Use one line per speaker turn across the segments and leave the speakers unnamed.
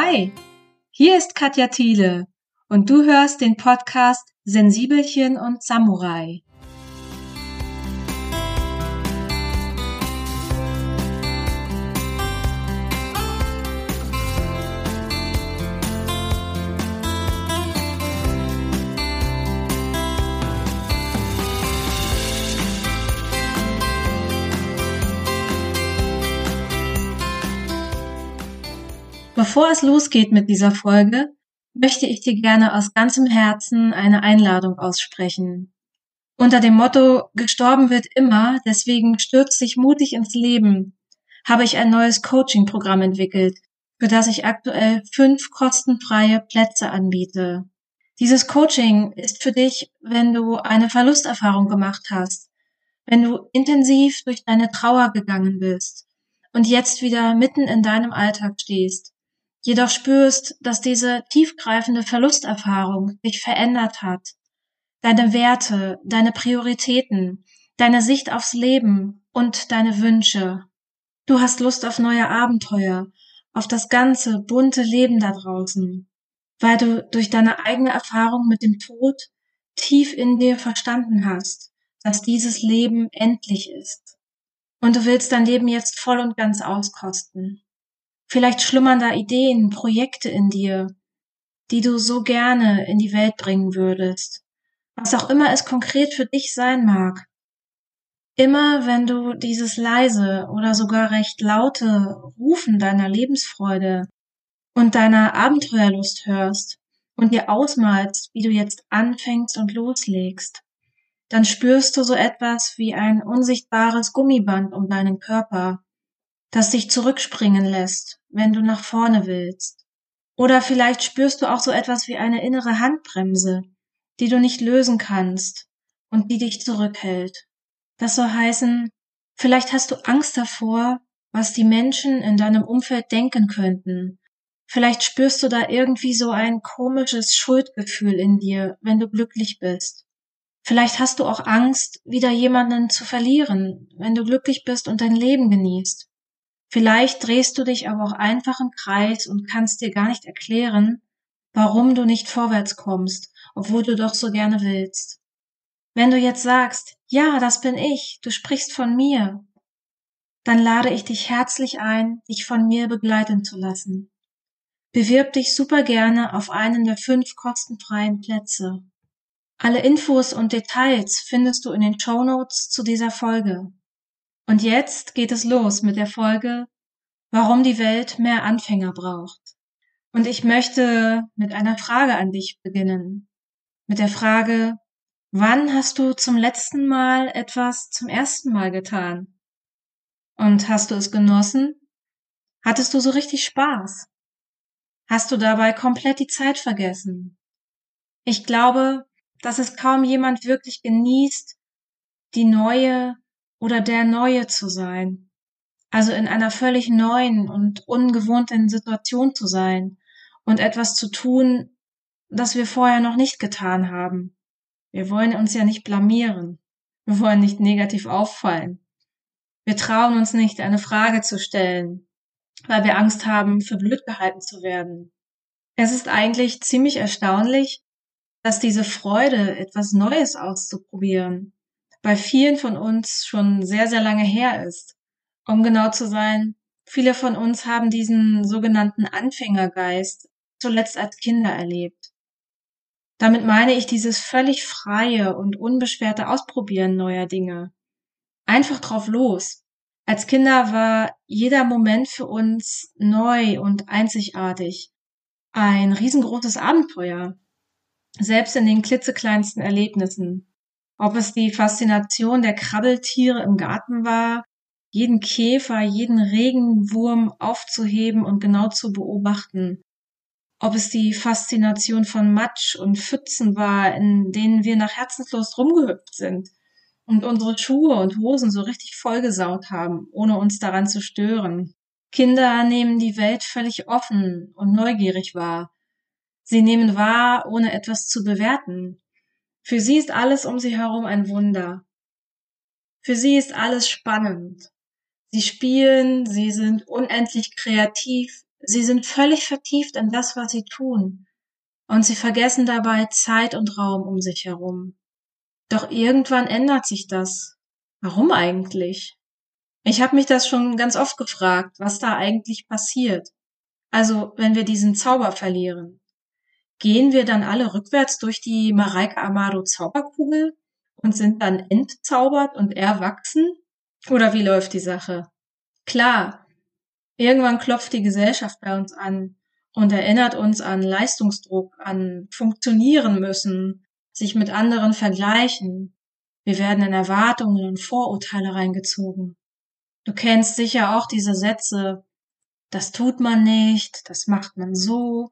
Hi, hier ist Katja Thiele und du hörst den Podcast Sensibelchen und Samurai. Bevor es losgeht mit dieser Folge, möchte ich dir gerne aus ganzem Herzen eine Einladung aussprechen. Unter dem Motto Gestorben wird immer, deswegen stürzt sich mutig ins Leben, habe ich ein neues Coaching-Programm entwickelt, für das ich aktuell fünf kostenfreie Plätze anbiete. Dieses Coaching ist für dich, wenn du eine Verlusterfahrung gemacht hast, wenn du intensiv durch deine Trauer gegangen bist und jetzt wieder mitten in deinem Alltag stehst jedoch spürst, dass diese tiefgreifende Verlusterfahrung dich verändert hat. Deine Werte, deine Prioritäten, deine Sicht aufs Leben und deine Wünsche. Du hast Lust auf neue Abenteuer, auf das ganze bunte Leben da draußen, weil du durch deine eigene Erfahrung mit dem Tod tief in dir verstanden hast, dass dieses Leben endlich ist. Und du willst dein Leben jetzt voll und ganz auskosten. Vielleicht schlummern da Ideen, Projekte in dir, die du so gerne in die Welt bringen würdest. Was auch immer es konkret für dich sein mag. Immer wenn du dieses leise oder sogar recht laute Rufen deiner Lebensfreude und deiner Abenteuerlust hörst und dir ausmalst, wie du jetzt anfängst und loslegst, dann spürst du so etwas wie ein unsichtbares Gummiband um deinen Körper, das dich zurückspringen lässt, wenn du nach vorne willst. Oder vielleicht spürst du auch so etwas wie eine innere Handbremse, die du nicht lösen kannst und die dich zurückhält. Das soll heißen, vielleicht hast du Angst davor, was die Menschen in deinem Umfeld denken könnten. Vielleicht spürst du da irgendwie so ein komisches Schuldgefühl in dir, wenn du glücklich bist. Vielleicht hast du auch Angst, wieder jemanden zu verlieren, wenn du glücklich bist und dein Leben genießt. Vielleicht drehst du dich aber auch einfach im Kreis und kannst dir gar nicht erklären, warum du nicht vorwärts kommst, obwohl du doch so gerne willst. Wenn du jetzt sagst, ja, das bin ich, du sprichst von mir, dann lade ich dich herzlich ein, dich von mir begleiten zu lassen. Bewirb dich super gerne auf einen der fünf kostenfreien Plätze. Alle Infos und Details findest du in den Show Notes zu dieser Folge. Und jetzt geht es los mit der Folge, warum die Welt mehr Anfänger braucht. Und ich möchte mit einer Frage an dich beginnen. Mit der Frage, wann hast du zum letzten Mal etwas zum ersten Mal getan? Und hast du es genossen? Hattest du so richtig Spaß? Hast du dabei komplett die Zeit vergessen? Ich glaube, dass es kaum jemand wirklich genießt, die neue, oder der Neue zu sein. Also in einer völlig neuen und ungewohnten Situation zu sein und etwas zu tun, das wir vorher noch nicht getan haben. Wir wollen uns ja nicht blamieren. Wir wollen nicht negativ auffallen. Wir trauen uns nicht, eine Frage zu stellen, weil wir Angst haben, für blöd gehalten zu werden. Es ist eigentlich ziemlich erstaunlich, dass diese Freude, etwas Neues auszuprobieren, bei vielen von uns schon sehr, sehr lange her ist. Um genau zu sein, viele von uns haben diesen sogenannten Anfängergeist zuletzt als Kinder erlebt. Damit meine ich dieses völlig freie und unbeschwerte Ausprobieren neuer Dinge. Einfach drauf los. Als Kinder war jeder Moment für uns neu und einzigartig. Ein riesengroßes Abenteuer. Selbst in den klitzekleinsten Erlebnissen. Ob es die Faszination der Krabbeltiere im Garten war, jeden Käfer, jeden Regenwurm aufzuheben und genau zu beobachten. Ob es die Faszination von Matsch und Pfützen war, in denen wir nach Herzenslust rumgehüpft sind und unsere Schuhe und Hosen so richtig vollgesaut haben, ohne uns daran zu stören. Kinder nehmen die Welt völlig offen und neugierig wahr. Sie nehmen wahr, ohne etwas zu bewerten. Für sie ist alles um sie herum ein Wunder. Für sie ist alles spannend. Sie spielen, sie sind unendlich kreativ, sie sind völlig vertieft in das, was sie tun, und sie vergessen dabei Zeit und Raum um sich herum. Doch irgendwann ändert sich das. Warum eigentlich? Ich habe mich das schon ganz oft gefragt, was da eigentlich passiert. Also, wenn wir diesen Zauber verlieren. Gehen wir dann alle rückwärts durch die Mareike Amado Zauberkugel und sind dann entzaubert und erwachsen? Oder wie läuft die Sache? Klar, irgendwann klopft die Gesellschaft bei uns an und erinnert uns an Leistungsdruck, an funktionieren müssen, sich mit anderen vergleichen. Wir werden in Erwartungen und Vorurteile reingezogen. Du kennst sicher auch diese Sätze, das tut man nicht, das macht man so,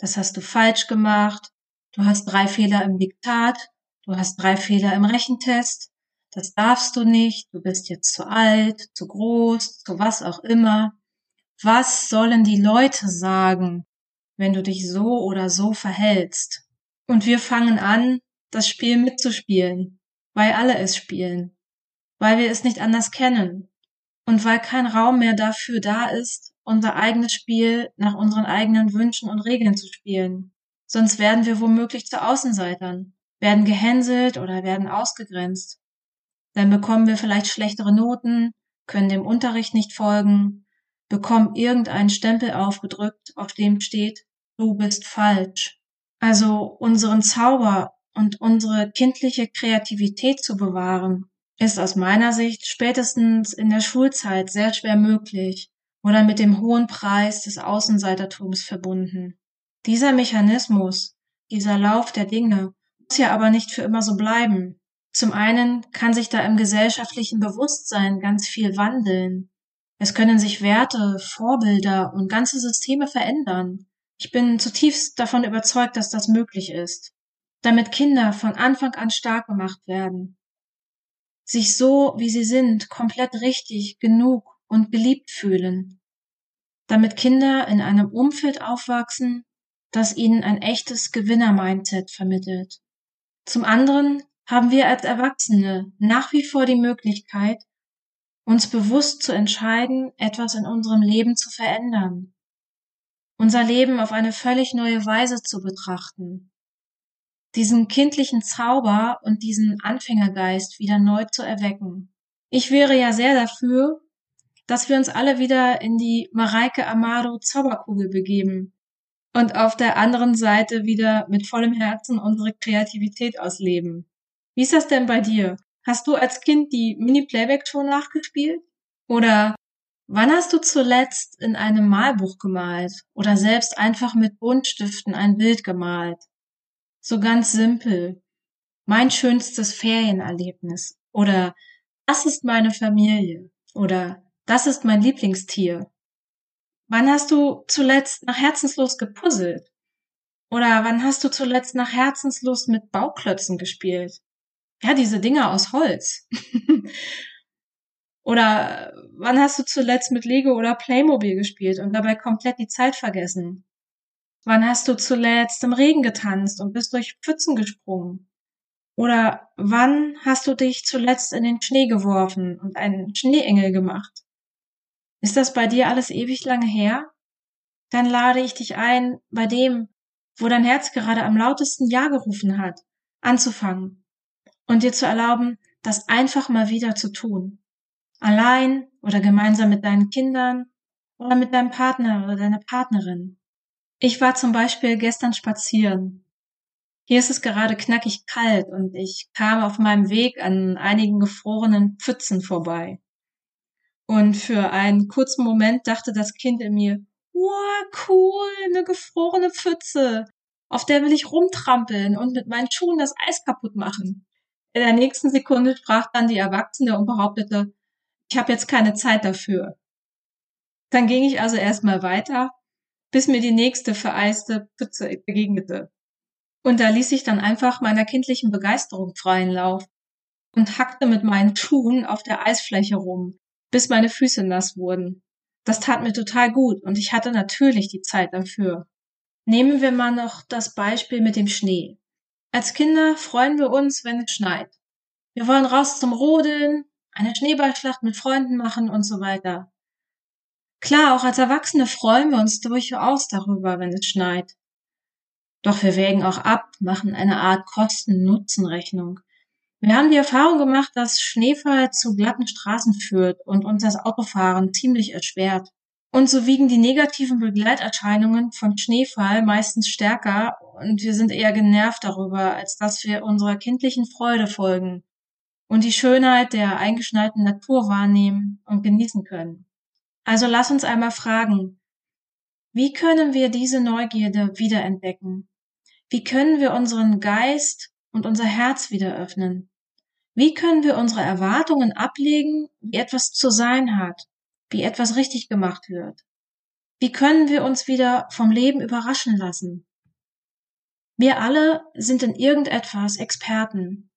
das hast du falsch gemacht, du hast drei Fehler im Diktat, du hast drei Fehler im Rechentest, das darfst du nicht, du bist jetzt zu alt, zu groß, zu was auch immer. Was sollen die Leute sagen, wenn du dich so oder so verhältst? Und wir fangen an, das Spiel mitzuspielen, weil alle es spielen, weil wir es nicht anders kennen und weil kein Raum mehr dafür da ist, unser eigenes Spiel nach unseren eigenen Wünschen und Regeln zu spielen. Sonst werden wir womöglich zu Außenseitern, werden gehänselt oder werden ausgegrenzt. Dann bekommen wir vielleicht schlechtere Noten, können dem Unterricht nicht folgen, bekommen irgendeinen Stempel aufgedrückt, auf dem steht, du bist falsch. Also unseren Zauber und unsere kindliche Kreativität zu bewahren, ist aus meiner Sicht spätestens in der Schulzeit sehr schwer möglich oder mit dem hohen Preis des Außenseitertums verbunden. Dieser Mechanismus, dieser Lauf der Dinge muss ja aber nicht für immer so bleiben. Zum einen kann sich da im gesellschaftlichen Bewusstsein ganz viel wandeln. Es können sich Werte, Vorbilder und ganze Systeme verändern. Ich bin zutiefst davon überzeugt, dass das möglich ist, damit Kinder von Anfang an stark gemacht werden, sich so, wie sie sind, komplett richtig, genug und geliebt fühlen, damit Kinder in einem Umfeld aufwachsen, das ihnen ein echtes Gewinner-Mindset vermittelt. Zum anderen haben wir als Erwachsene nach wie vor die Möglichkeit, uns bewusst zu entscheiden, etwas in unserem Leben zu verändern, unser Leben auf eine völlig neue Weise zu betrachten, diesen kindlichen Zauber und diesen Anfängergeist wieder neu zu erwecken. Ich wäre ja sehr dafür, dass wir uns alle wieder in die Mareike Amado Zauberkugel begeben und auf der anderen Seite wieder mit vollem Herzen unsere Kreativität ausleben. Wie ist das denn bei dir? Hast du als Kind die Mini-Playback-Show nachgespielt? Oder wann hast du zuletzt in einem Malbuch gemalt oder selbst einfach mit Buntstiften ein Bild gemalt? So ganz simpel. Mein schönstes Ferienerlebnis. Oder das ist meine Familie. Oder das ist mein Lieblingstier. Wann hast du zuletzt nach Herzenslos gepuzzelt? Oder wann hast du zuletzt nach Herzenslust mit Bauklötzen gespielt? Ja, diese Dinger aus Holz. oder wann hast du zuletzt mit Lego oder Playmobil gespielt und dabei komplett die Zeit vergessen? Wann hast du zuletzt im Regen getanzt und bist durch Pfützen gesprungen? Oder wann hast du dich zuletzt in den Schnee geworfen und einen Schneeengel gemacht? Ist das bei dir alles ewig lange her? Dann lade ich dich ein, bei dem, wo dein Herz gerade am lautesten Ja gerufen hat, anzufangen und dir zu erlauben, das einfach mal wieder zu tun. Allein oder gemeinsam mit deinen Kindern oder mit deinem Partner oder deiner Partnerin. Ich war zum Beispiel gestern spazieren. Hier ist es gerade knackig kalt und ich kam auf meinem Weg an einigen gefrorenen Pfützen vorbei. Und für einen kurzen Moment dachte das Kind in mir, wow, cool, eine gefrorene Pfütze. Auf der will ich rumtrampeln und mit meinen Schuhen das Eis kaputt machen. In der nächsten Sekunde sprach dann die Erwachsene und behauptete, ich habe jetzt keine Zeit dafür. Dann ging ich also erstmal weiter bis mir die nächste vereiste Pfütze begegnete. Und da ließ ich dann einfach meiner kindlichen Begeisterung freien Lauf und hackte mit meinen Schuhen auf der Eisfläche rum, bis meine Füße nass wurden. Das tat mir total gut und ich hatte natürlich die Zeit dafür. Nehmen wir mal noch das Beispiel mit dem Schnee. Als Kinder freuen wir uns, wenn es schneit. Wir wollen raus zum Rodeln, eine Schneeballschlacht mit Freunden machen und so weiter. Klar, auch als Erwachsene freuen wir uns durchaus darüber, wenn es schneit. Doch wir wägen auch ab, machen eine Art Kosten-Nutzen-Rechnung. Wir haben die Erfahrung gemacht, dass Schneefall zu glatten Straßen führt und uns das Autofahren ziemlich erschwert. Und so wiegen die negativen Begleiterscheinungen von Schneefall meistens stärker und wir sind eher genervt darüber, als dass wir unserer kindlichen Freude folgen und die Schönheit der eingeschneiten Natur wahrnehmen und genießen können. Also lass uns einmal fragen, wie können wir diese Neugierde wiederentdecken? Wie können wir unseren Geist und unser Herz wieder öffnen? Wie können wir unsere Erwartungen ablegen, wie etwas zu sein hat, wie etwas richtig gemacht wird? Wie können wir uns wieder vom Leben überraschen lassen? Wir alle sind in irgendetwas Experten.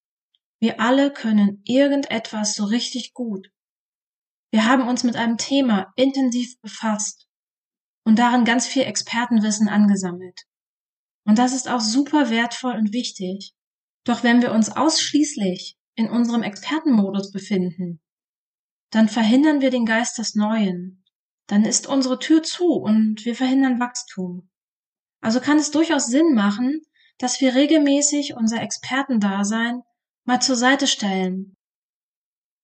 Wir alle können irgendetwas so richtig gut. Wir haben uns mit einem Thema intensiv befasst und darin ganz viel Expertenwissen angesammelt. Und das ist auch super wertvoll und wichtig. Doch wenn wir uns ausschließlich in unserem Expertenmodus befinden, dann verhindern wir den Geist des Neuen. Dann ist unsere Tür zu und wir verhindern Wachstum. Also kann es durchaus Sinn machen, dass wir regelmäßig unser Expertendasein mal zur Seite stellen.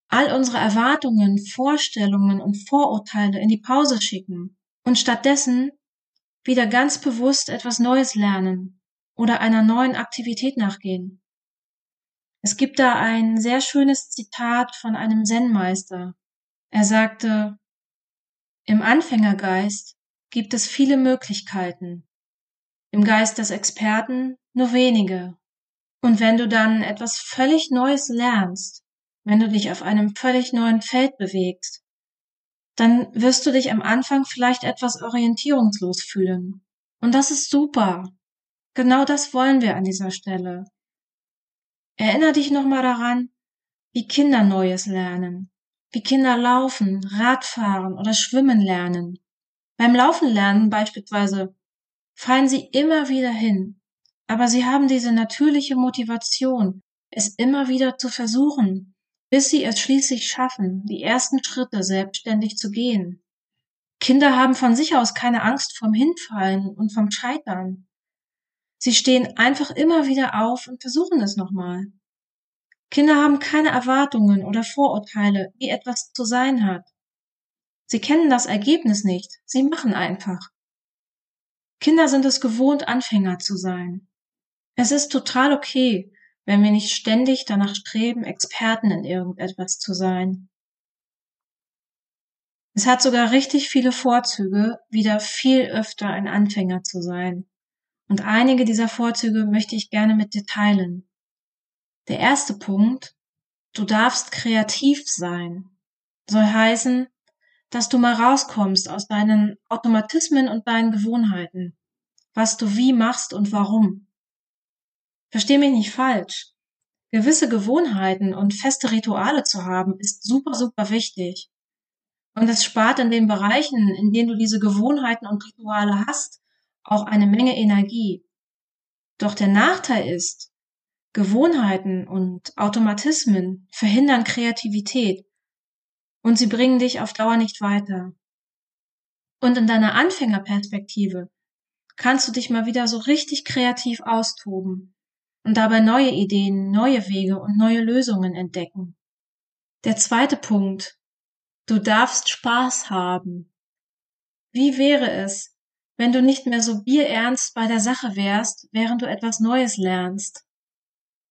All unsere Erwartungen, Vorstellungen und Vorurteile in die Pause schicken und stattdessen wieder ganz bewusst etwas Neues lernen oder einer neuen Aktivität nachgehen. Es gibt da ein sehr schönes Zitat von einem Zen-Meister. Er sagte, im Anfängergeist gibt es viele Möglichkeiten, im Geist des Experten nur wenige. Und wenn du dann etwas völlig Neues lernst, wenn du dich auf einem völlig neuen Feld bewegst, dann wirst du dich am Anfang vielleicht etwas orientierungslos fühlen. Und das ist super. Genau das wollen wir an dieser Stelle. Erinner dich nochmal daran, wie Kinder Neues lernen, wie Kinder laufen, Radfahren oder schwimmen lernen. Beim Laufen lernen beispielsweise fallen sie immer wieder hin, aber sie haben diese natürliche Motivation, es immer wieder zu versuchen, bis sie es schließlich schaffen, die ersten Schritte selbstständig zu gehen. Kinder haben von sich aus keine Angst vom Hinfallen und vom Scheitern. Sie stehen einfach immer wieder auf und versuchen es nochmal. Kinder haben keine Erwartungen oder Vorurteile, wie etwas zu sein hat. Sie kennen das Ergebnis nicht, sie machen einfach. Kinder sind es gewohnt, Anfänger zu sein. Es ist total okay, wenn wir nicht ständig danach streben, Experten in irgendetwas zu sein. Es hat sogar richtig viele Vorzüge, wieder viel öfter ein Anfänger zu sein. Und einige dieser Vorzüge möchte ich gerne mit dir teilen. Der erste Punkt, du darfst kreativ sein, soll heißen, dass du mal rauskommst aus deinen Automatismen und deinen Gewohnheiten, was du wie machst und warum. Versteh mich nicht falsch. Gewisse Gewohnheiten und feste Rituale zu haben, ist super, super wichtig. Und es spart in den Bereichen, in denen du diese Gewohnheiten und Rituale hast, auch eine Menge Energie. Doch der Nachteil ist, Gewohnheiten und Automatismen verhindern Kreativität und sie bringen dich auf Dauer nicht weiter. Und in deiner Anfängerperspektive kannst du dich mal wieder so richtig kreativ austoben und dabei neue Ideen, neue Wege und neue Lösungen entdecken. Der zweite Punkt. Du darfst Spaß haben. Wie wäre es, wenn du nicht mehr so bierernst bei der Sache wärst, während du etwas Neues lernst?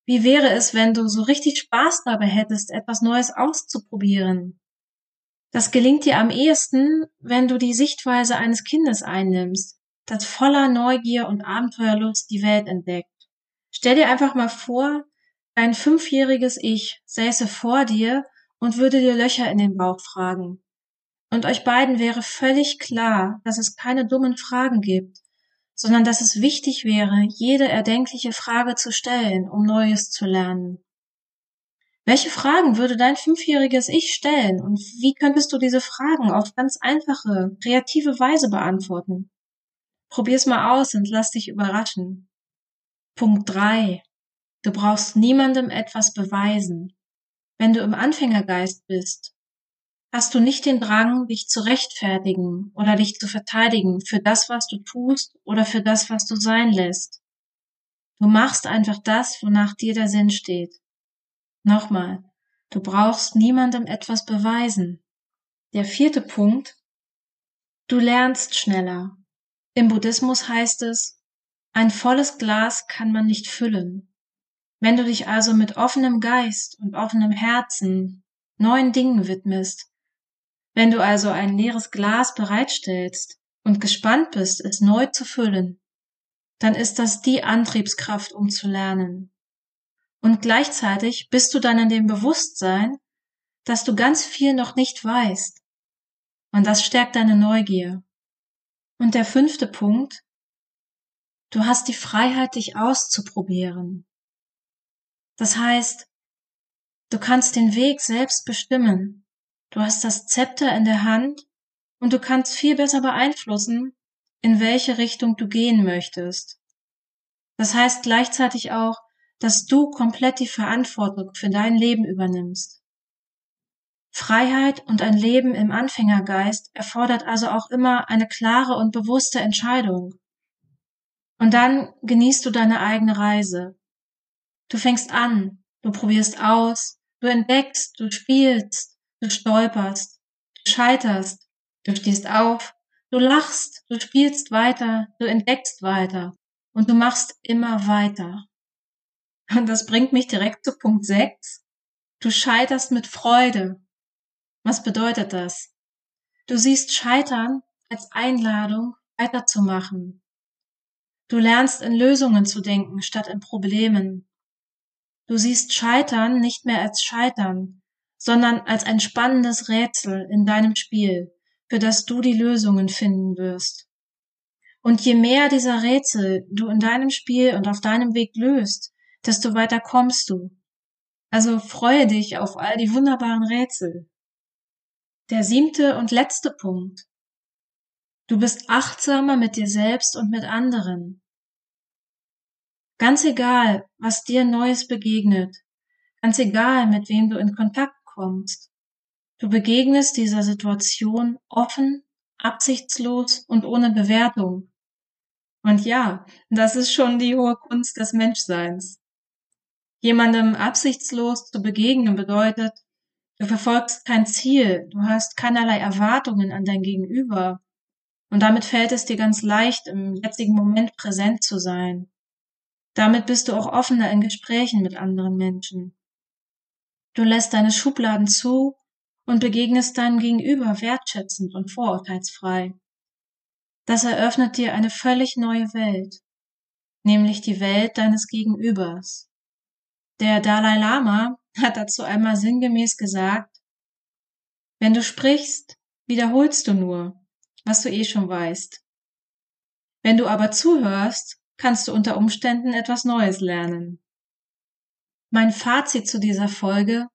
Wie wäre es, wenn du so richtig Spaß dabei hättest, etwas Neues auszuprobieren? Das gelingt dir am ehesten, wenn du die Sichtweise eines Kindes einnimmst, das voller Neugier und Abenteuerlust die Welt entdeckt. Stell dir einfach mal vor, dein fünfjähriges Ich säße vor dir und würde dir Löcher in den Bauch fragen. Und euch beiden wäre völlig klar, dass es keine dummen Fragen gibt, sondern dass es wichtig wäre, jede erdenkliche Frage zu stellen, um Neues zu lernen. Welche Fragen würde dein fünfjähriges Ich stellen und wie könntest du diese Fragen auf ganz einfache, kreative Weise beantworten? Probier's mal aus und lass dich überraschen. Punkt drei: Du brauchst niemandem etwas beweisen. Wenn du im Anfängergeist bist, hast du nicht den Drang, dich zu rechtfertigen oder dich zu verteidigen für das, was du tust oder für das, was du sein lässt. Du machst einfach das, wonach dir der Sinn steht. Nochmal, du brauchst niemandem etwas beweisen. Der vierte Punkt, du lernst schneller. Im Buddhismus heißt es, ein volles Glas kann man nicht füllen. Wenn du dich also mit offenem Geist und offenem Herzen neuen Dingen widmest, wenn du also ein leeres Glas bereitstellst und gespannt bist, es neu zu füllen, dann ist das die Antriebskraft, um zu lernen. Und gleichzeitig bist du dann in dem Bewusstsein, dass du ganz viel noch nicht weißt. Und das stärkt deine Neugier. Und der fünfte Punkt, du hast die Freiheit, dich auszuprobieren. Das heißt, du kannst den Weg selbst bestimmen. Du hast das Zepter in der Hand und du kannst viel besser beeinflussen, in welche Richtung du gehen möchtest. Das heißt gleichzeitig auch, dass du komplett die Verantwortung für dein Leben übernimmst. Freiheit und ein Leben im Anfängergeist erfordert also auch immer eine klare und bewusste Entscheidung. Und dann genießt du deine eigene Reise. Du fängst an, du probierst aus, du entdeckst, du spielst, du stolperst, du scheiterst, du stehst auf, du lachst, du spielst weiter, du entdeckst weiter und du machst immer weiter. Und das bringt mich direkt zu Punkt 6. Du scheiterst mit Freude. Was bedeutet das? Du siehst Scheitern als Einladung, weiterzumachen. Du lernst in Lösungen zu denken statt in Problemen. Du siehst Scheitern nicht mehr als Scheitern, sondern als ein spannendes Rätsel in deinem Spiel, für das du die Lösungen finden wirst. Und je mehr dieser Rätsel du in deinem Spiel und auf deinem Weg löst, desto weiter kommst du. Also freue dich auf all die wunderbaren Rätsel. Der siebte und letzte Punkt. Du bist achtsamer mit dir selbst und mit anderen. Ganz egal, was dir Neues begegnet, ganz egal, mit wem du in Kontakt kommst, du begegnest dieser Situation offen, absichtslos und ohne Bewertung. Und ja, das ist schon die hohe Kunst des Menschseins. Jemandem absichtslos zu begegnen bedeutet, du verfolgst kein Ziel, du hast keinerlei Erwartungen an dein Gegenüber. Und damit fällt es dir ganz leicht, im jetzigen Moment präsent zu sein. Damit bist du auch offener in Gesprächen mit anderen Menschen. Du lässt deine Schubladen zu und begegnest deinem Gegenüber wertschätzend und vorurteilsfrei. Das eröffnet dir eine völlig neue Welt, nämlich die Welt deines Gegenübers. Der Dalai Lama hat dazu einmal sinngemäß gesagt, wenn du sprichst, wiederholst du nur, was du eh schon weißt. Wenn du aber zuhörst, kannst du unter Umständen etwas Neues lernen. Mein Fazit zu dieser Folge.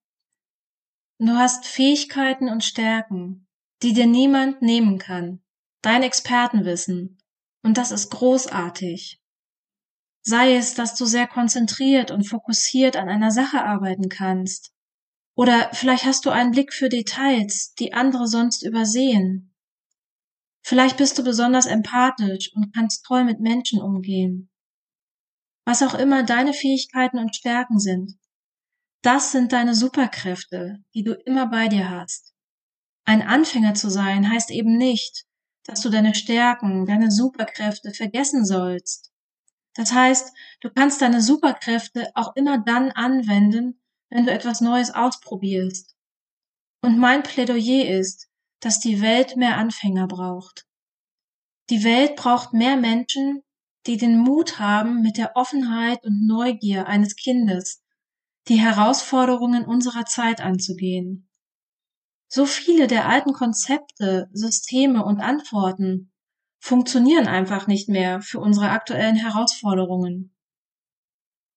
Du hast Fähigkeiten und Stärken, die dir niemand nehmen kann. Dein Expertenwissen. Und das ist großartig. Sei es, dass du sehr konzentriert und fokussiert an einer Sache arbeiten kannst. Oder vielleicht hast du einen Blick für Details, die andere sonst übersehen. Vielleicht bist du besonders empathisch und kannst toll mit Menschen umgehen. Was auch immer deine Fähigkeiten und Stärken sind. Das sind deine Superkräfte, die du immer bei dir hast. Ein Anfänger zu sein heißt eben nicht, dass du deine Stärken, deine Superkräfte vergessen sollst. Das heißt, du kannst deine Superkräfte auch immer dann anwenden, wenn du etwas Neues ausprobierst. Und mein Plädoyer ist, dass die Welt mehr Anfänger braucht. Die Welt braucht mehr Menschen, die den Mut haben, mit der Offenheit und Neugier eines Kindes die Herausforderungen unserer Zeit anzugehen. So viele der alten Konzepte, Systeme und Antworten funktionieren einfach nicht mehr für unsere aktuellen Herausforderungen.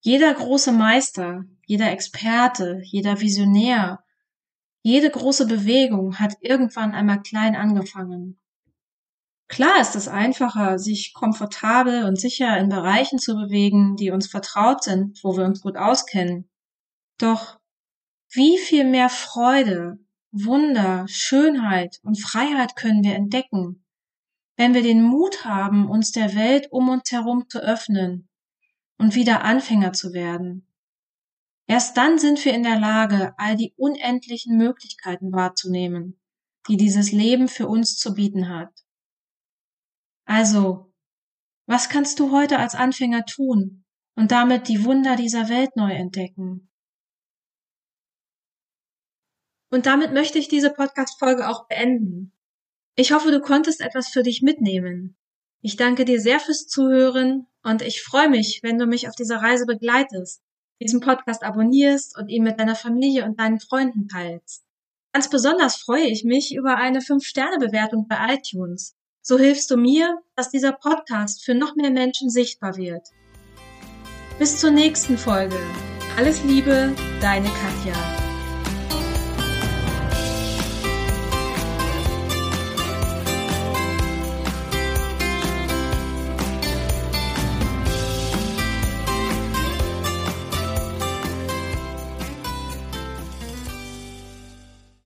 Jeder große Meister, jeder Experte, jeder Visionär, jede große Bewegung hat irgendwann einmal klein angefangen. Klar ist es einfacher, sich komfortabel und sicher in Bereichen zu bewegen, die uns vertraut sind, wo wir uns gut auskennen. Doch wie viel mehr Freude, Wunder, Schönheit und Freiheit können wir entdecken, wenn wir den Mut haben, uns der Welt um uns herum zu öffnen und wieder Anfänger zu werden. Erst dann sind wir in der Lage, all die unendlichen Möglichkeiten wahrzunehmen, die dieses Leben für uns zu bieten hat. Also, was kannst du heute als Anfänger tun und damit die Wunder dieser Welt neu entdecken? Und damit möchte ich diese Podcast-Folge auch beenden. Ich hoffe, du konntest etwas für dich mitnehmen. Ich danke dir sehr fürs Zuhören und ich freue mich, wenn du mich auf dieser Reise begleitest, diesen Podcast abonnierst und ihn mit deiner Familie und deinen Freunden teilst. Ganz besonders freue ich mich über eine 5-Sterne-Bewertung bei iTunes. So hilfst du mir, dass dieser Podcast für noch mehr Menschen sichtbar wird. Bis zur nächsten Folge. Alles Liebe, deine Katja.